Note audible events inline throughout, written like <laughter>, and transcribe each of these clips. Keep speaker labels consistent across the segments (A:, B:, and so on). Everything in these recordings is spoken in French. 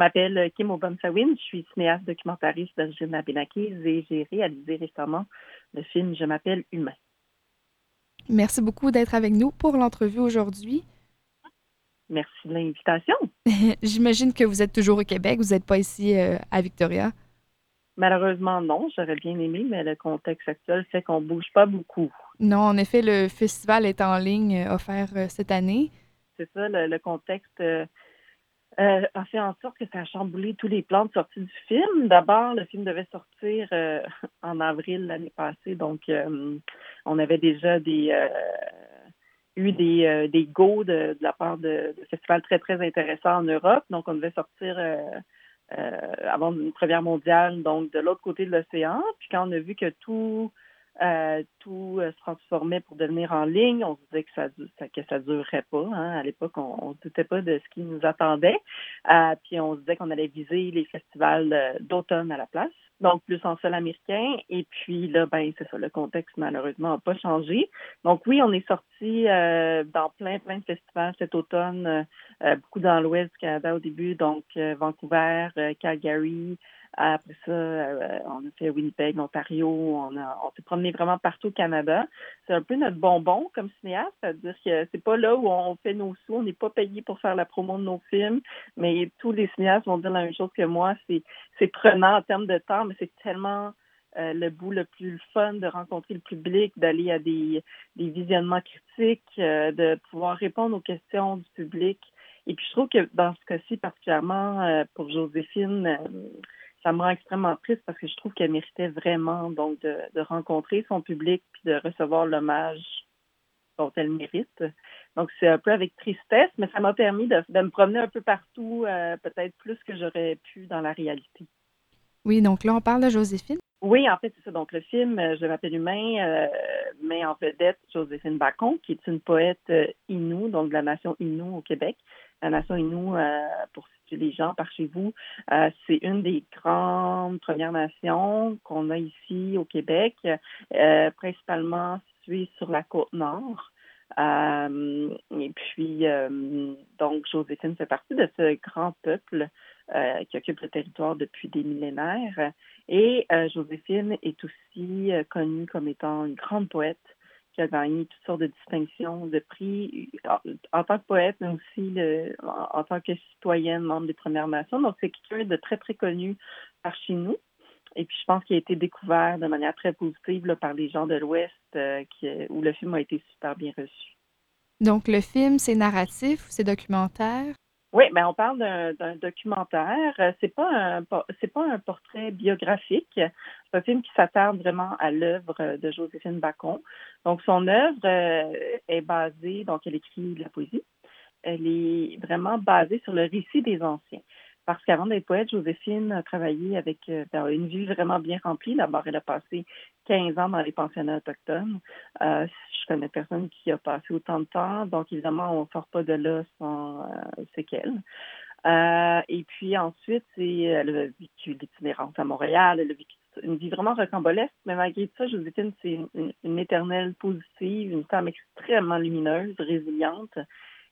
A: m'appelle Kim Obamsawin, je suis cinéaste documentariste d'origine abénaquise et j'ai réalisé récemment le film Je m'appelle Humain.
B: Merci beaucoup d'être avec nous pour l'entrevue aujourd'hui.
A: Merci de l'invitation. <laughs>
B: J'imagine que vous êtes toujours au Québec, vous n'êtes pas ici euh, à Victoria.
A: Malheureusement, non. J'aurais bien aimé, mais le contexte actuel fait qu'on ne bouge pas beaucoup.
B: Non, en effet, le festival est en ligne euh, offert euh, cette année.
A: C'est ça, le, contexte a fait en sorte que ça a chamboulé tous les plans de sortie du film. D'abord, le film devait sortir en avril l'année passée, donc on avait déjà des eu des, euh, go de, la part de, de, festivals très, très intéressants en Europe. Donc, on devait sortir euh, euh, avant une première mondiale, donc de l'autre côté de l'océan. Puis quand on a vu que tout euh, tout euh, se transformait pour devenir en ligne. On se disait que ça que ça durerait pas. Hein. À l'époque, on ne doutait pas de ce qui nous attendait. Euh, puis on se disait qu'on allait viser les festivals d'automne à la place, donc plus en sol américain. Et puis là, ben c'est ça, le contexte malheureusement n'a pas changé. Donc oui, on est sorti dans plein plein de festivals cet automne, beaucoup dans l'Ouest du Canada au début, donc Vancouver, Calgary. Après ça, euh, on a fait Winnipeg, Ontario, on, on s'est promené vraiment partout au Canada. C'est un peu notre bonbon comme cinéaste, c'est-à-dire que c'est pas là où on fait nos sous, on n'est pas payé pour faire la promo de nos films, mais tous les cinéastes vont dire la même chose que moi, c'est, c'est prenant en termes de temps, mais c'est tellement euh, le bout le plus fun de rencontrer le public, d'aller à des, des visionnements critiques, euh, de pouvoir répondre aux questions du public. Et puis je trouve que dans ce cas-ci, particulièrement pour Joséphine, ça me rend extrêmement triste parce que je trouve qu'elle méritait vraiment donc de, rencontrer son public puis de recevoir l'hommage dont elle mérite. Donc c'est un peu avec tristesse, mais ça m'a permis de, me promener un peu partout, euh, peut-être plus que j'aurais pu dans la réalité.
B: Oui, donc là on parle de Joséphine.
A: Oui, en fait, c'est ça. Donc, le film, euh, Je m'appelle Humain, euh, met en vedette Joséphine Bacon, qui est une poète euh, Innu, donc de la nation Innu au Québec. La nation Innu, euh, pour situer les gens par chez vous, euh, c'est une des grandes Premières Nations qu'on a ici au Québec, principalement située sur la côte nord. et puis, donc, Joséphine fait partie de ce grand peuple qui occupe le territoire depuis des millénaires. Et euh, Joséphine est aussi euh, connue comme étant une grande poète qui a gagné toutes sortes de distinctions, de prix en, tant que poète, mais aussi en, tant que citoyenne, membre des Premières Nations. Donc, c'est quelqu'un de très, très connu par chez nous. Et puis, je pense qu'il a été découvert de manière très positive par les gens de l'Ouest, euh, où le film a été super bien reçu.
B: Donc, le film, c'est narratif ou c'est documentaire?
A: Oui, mais ben, on parle d'un documentaire. Euh, c'est pas un c'est pas un portrait biographique. C'est un film qui s'attarde vraiment à l'œuvre de Joséphine Bacon. Donc son œuvre euh, est basée, donc elle écrit de la poésie. Elle est vraiment basée sur le récit des anciens. Parce qu'avant d'être poète, Joséphine a travaillé avec euh, une vie vraiment bien remplie. D'abord, elle a passé 15 ans dans les pensionnats autochtones. Euh, je connais personne qui a passé autant de temps. Donc, évidemment, on ne sort pas de là sans euh, séquelles. Euh, et puis ensuite, c'est, elle a vécu l'itinérance à Montréal. Elle a vécu une vie vraiment rocambolesque. Mais malgré ça, Joséphine, c'est une, une éternelle positive, une femme extrêmement lumineuse, résiliente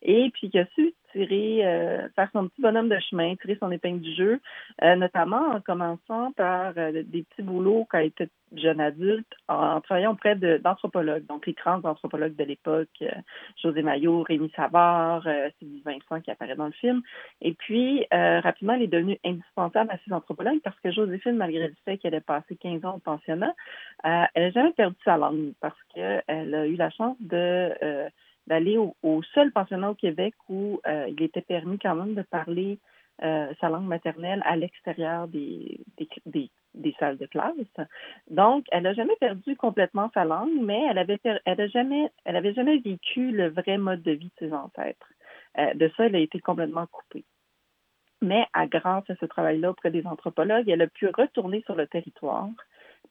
A: et puis qui a su tirer, euh, faire son petit bonhomme de chemin, tirer son épingle du jeu, euh, notamment en commençant par euh, des petits boulots quand elle était jeune adulte, en, travaillant auprès d'anthropologues, donc les grands anthropologues de l'époque, José Maillot, Rémi Savard, Sylvie Vincent qui apparaît dans le film. Et puis, rapidement, elle est devenue indispensable à ces anthropologues parce que Joséphine, malgré le fait qu'elle ait passé 15 ans au pensionnat, elle n'a jamais perdu sa langue parce qu'elle a eu la chance de d'aller au, seul pensionnat au Québec où euh, il était permis quand même de parler euh, sa langue maternelle à l'extérieur des, des, salles de classe. Donc, elle n'a jamais perdu complètement sa langue, mais elle avait, elle a jamais, elle avait jamais vécu le vrai mode de vie de ses ancêtres. Euh, de ça, elle a été complètement coupée. Mais à grâce à ce travail-là auprès des anthropologues, elle a pu retourner sur le territoire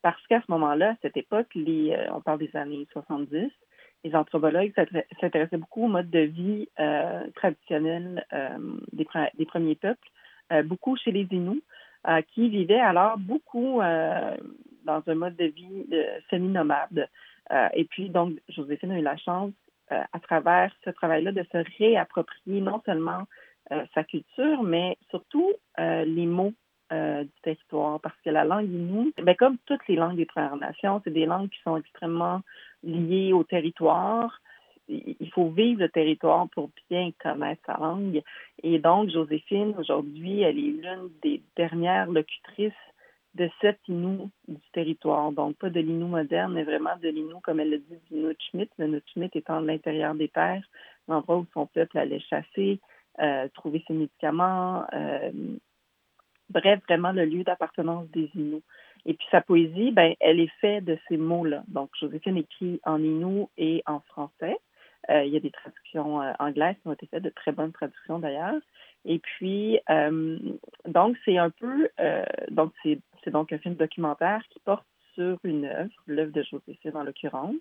A: parce qu'à ce moment-là, à cette époque, on parle des années 70, les anthropologues s'intéressaient beaucoup au mode de vie euh, traditionnel euh, des, premiers peuples, euh, beaucoup chez les Inuits, qui vivaient alors beaucoup dans un mode de vie semi-nomade. et puis, donc, Joséphine a eu la chance, à travers ce travail-là, de se réapproprier non seulement sa culture, mais surtout les mots du territoire parce que la langue Innu, ben, comme toutes les langues des Premières Nations, c'est des langues qui sont extrêmement liées au territoire. Il faut vivre le territoire pour bien connaître sa langue. Et donc, Joséphine, aujourd'hui, elle est l'une des dernières locutrices de cet Innu du territoire. Donc, pas de l'Innu moderne, mais vraiment de l'Innu, comme elle le dit, du Nutchmit. Le Nutchmit étant de l'intérieur des terres, l'endroit où son peuple allait chasser, euh, trouver ses médicaments. Euh, bref, vraiment le lieu d'appartenance des Inuits. Et puis sa poésie, ben, elle est faite de ces mots-là. Donc, Joséphine écrit en Innu et en français. Euh, il y a des traductions anglaises qui ont été faites, de très bonnes traductions d'ailleurs. Et puis, donc, c'est un peu, donc, c'est donc un film documentaire qui porte sur une œuvre, l'œuvre de Joséphine en l'occurrence.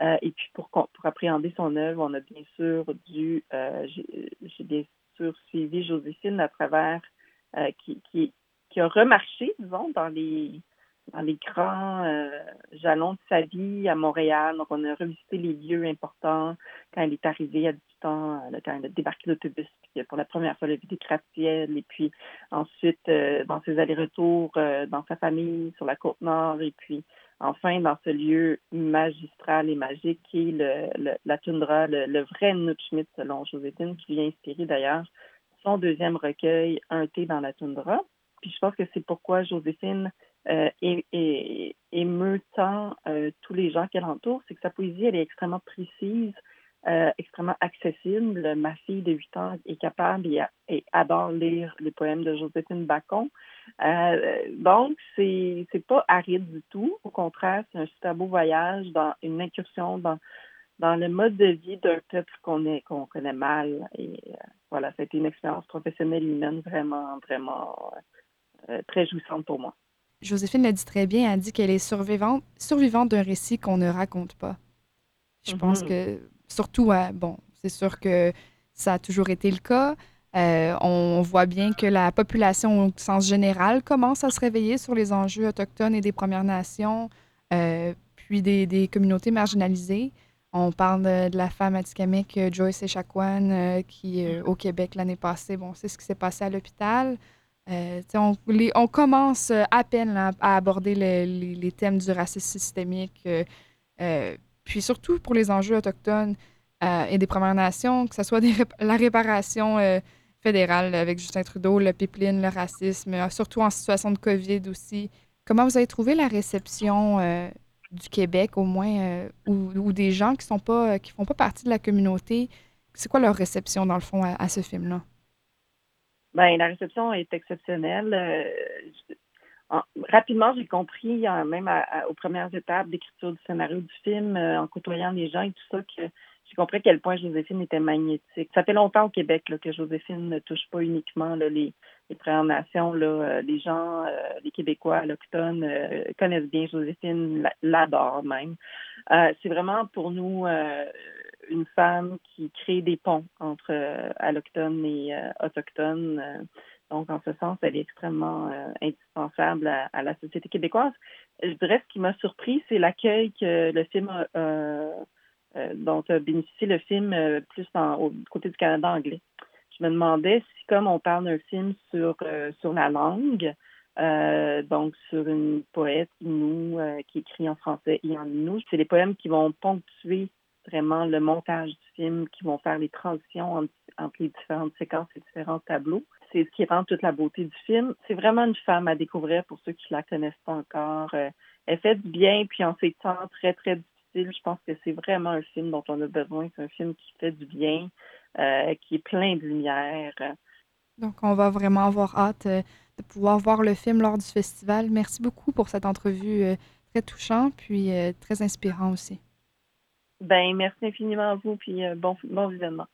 A: Euh, et puis pour, pour appréhender son œuvre, on a bien sûr dû, euh, j'ai bien sûr suivi Joséphine à travers, euh, qui, qui, a remarché, disons, dans les, grands jalons de sa vie à Montréal. Donc, on a revisité les lieux importants quand elle est arrivée à 18 ans, quand elle a débarqué l'autobus, puis pour la première fois, elle a vu et puis ensuite, dans ses allers-retours dans sa famille sur la Côte-Nord, et puis enfin dans ce lieu magistral et magique qui est le, la toundra, le, vrai Nutschmidt selon Joséphine, qui vient inspirer d'ailleurs son deuxième recueil, Un thé dans la toundra. Puis je pense que c'est pourquoi Joséphine euh, émeut tant euh, tous les gens qu'elle entoure, c'est que sa poésie, elle est extrêmement précise, euh, extrêmement accessible. Ma fille de 8 ans est capable et, adore lire les poèmes de Joséphine Bacon. Donc, c'est pas aride du tout. Au contraire, c'est un super beau voyage dans une incursion dans dans le mode de vie d'un peuple qu'on qu'on connaît mal. Et voilà, ça a été une expérience professionnelle humaine vraiment, vraiment très jouissante pour moi.
B: Joséphine l'a dit très bien, elle dit qu'elle est survivante, survivante d'un récit qu'on ne raconte pas. Je pense mm-hmm. que surtout, bon, c'est sûr que ça a toujours été le cas. Euh, on voit bien que la population, au sens général, commence à se réveiller sur les enjeux autochtones et des Premières Nations, euh, puis des, communautés marginalisées. On parle de, la femme atikamekw euh, Joyce Echaquan, qui, au Québec, l'année passée, bon, c'est ce qui s'est passé à l'hôpital. On, on, commence à peine à aborder les, thèmes du racisme systémique puis surtout pour les enjeux autochtones euh, et des Premières Nations, que ce soit la réparation euh, fédérale avec Justin Trudeau, le pipeline, le racisme, euh, surtout en situation de COVID aussi. Comment vous avez trouvé la réception du Québec, au moins, ou, des gens qui qui font pas partie de la communauté? C'est quoi leur réception, dans le fond, à, ce film-là?
A: Bien, la réception est exceptionnelle rapidement, j'ai compris, même aux premières étapes d'écriture du scénario du film, euh, en côtoyant les gens et tout ça, que j'ai compris à quel point Joséphine était magnétique. Ça fait longtemps au Québec que Joséphine ne touche pas uniquement les, les Premières Nations. Là, euh, les gens, euh, les Québécois, l'Octone, connaissent bien Joséphine, l'adorent même. C'est vraiment pour nous une femme qui crée des ponts entre allochtones et autochtones donc, en ce sens, elle est extrêmement euh, indispensable à, la société québécoise. Je dirais ce qui m'a surpris, c'est l'accueil que le film euh, dont a bénéficié le film euh, plus au côté du Canada anglais. Je me demandais si, comme on parle d'un film sur, sur la langue, donc sur une poète nous qui écrit en français et en nous, c'est les poèmes qui vont ponctuer vraiment le montage du film, qui vont faire les transitions entre, les différentes séquences et différents tableaux c'est ce qui rend toute la beauté du film. C'est vraiment une femme à découvrir pour ceux qui la connaissent pas encore. Euh, elle fait du bien, puis en ces temps très, très difficiles, je pense que c'est vraiment un film dont on a besoin. C'est un film qui fait du bien, euh, qui est plein de lumière.
B: Donc, on va vraiment avoir hâte euh, de pouvoir voir le film lors du festival. Merci beaucoup pour cette entrevue très touchante, puis très inspirant aussi.
A: Ben, merci infiniment à vous, puis bon, bon visionnement.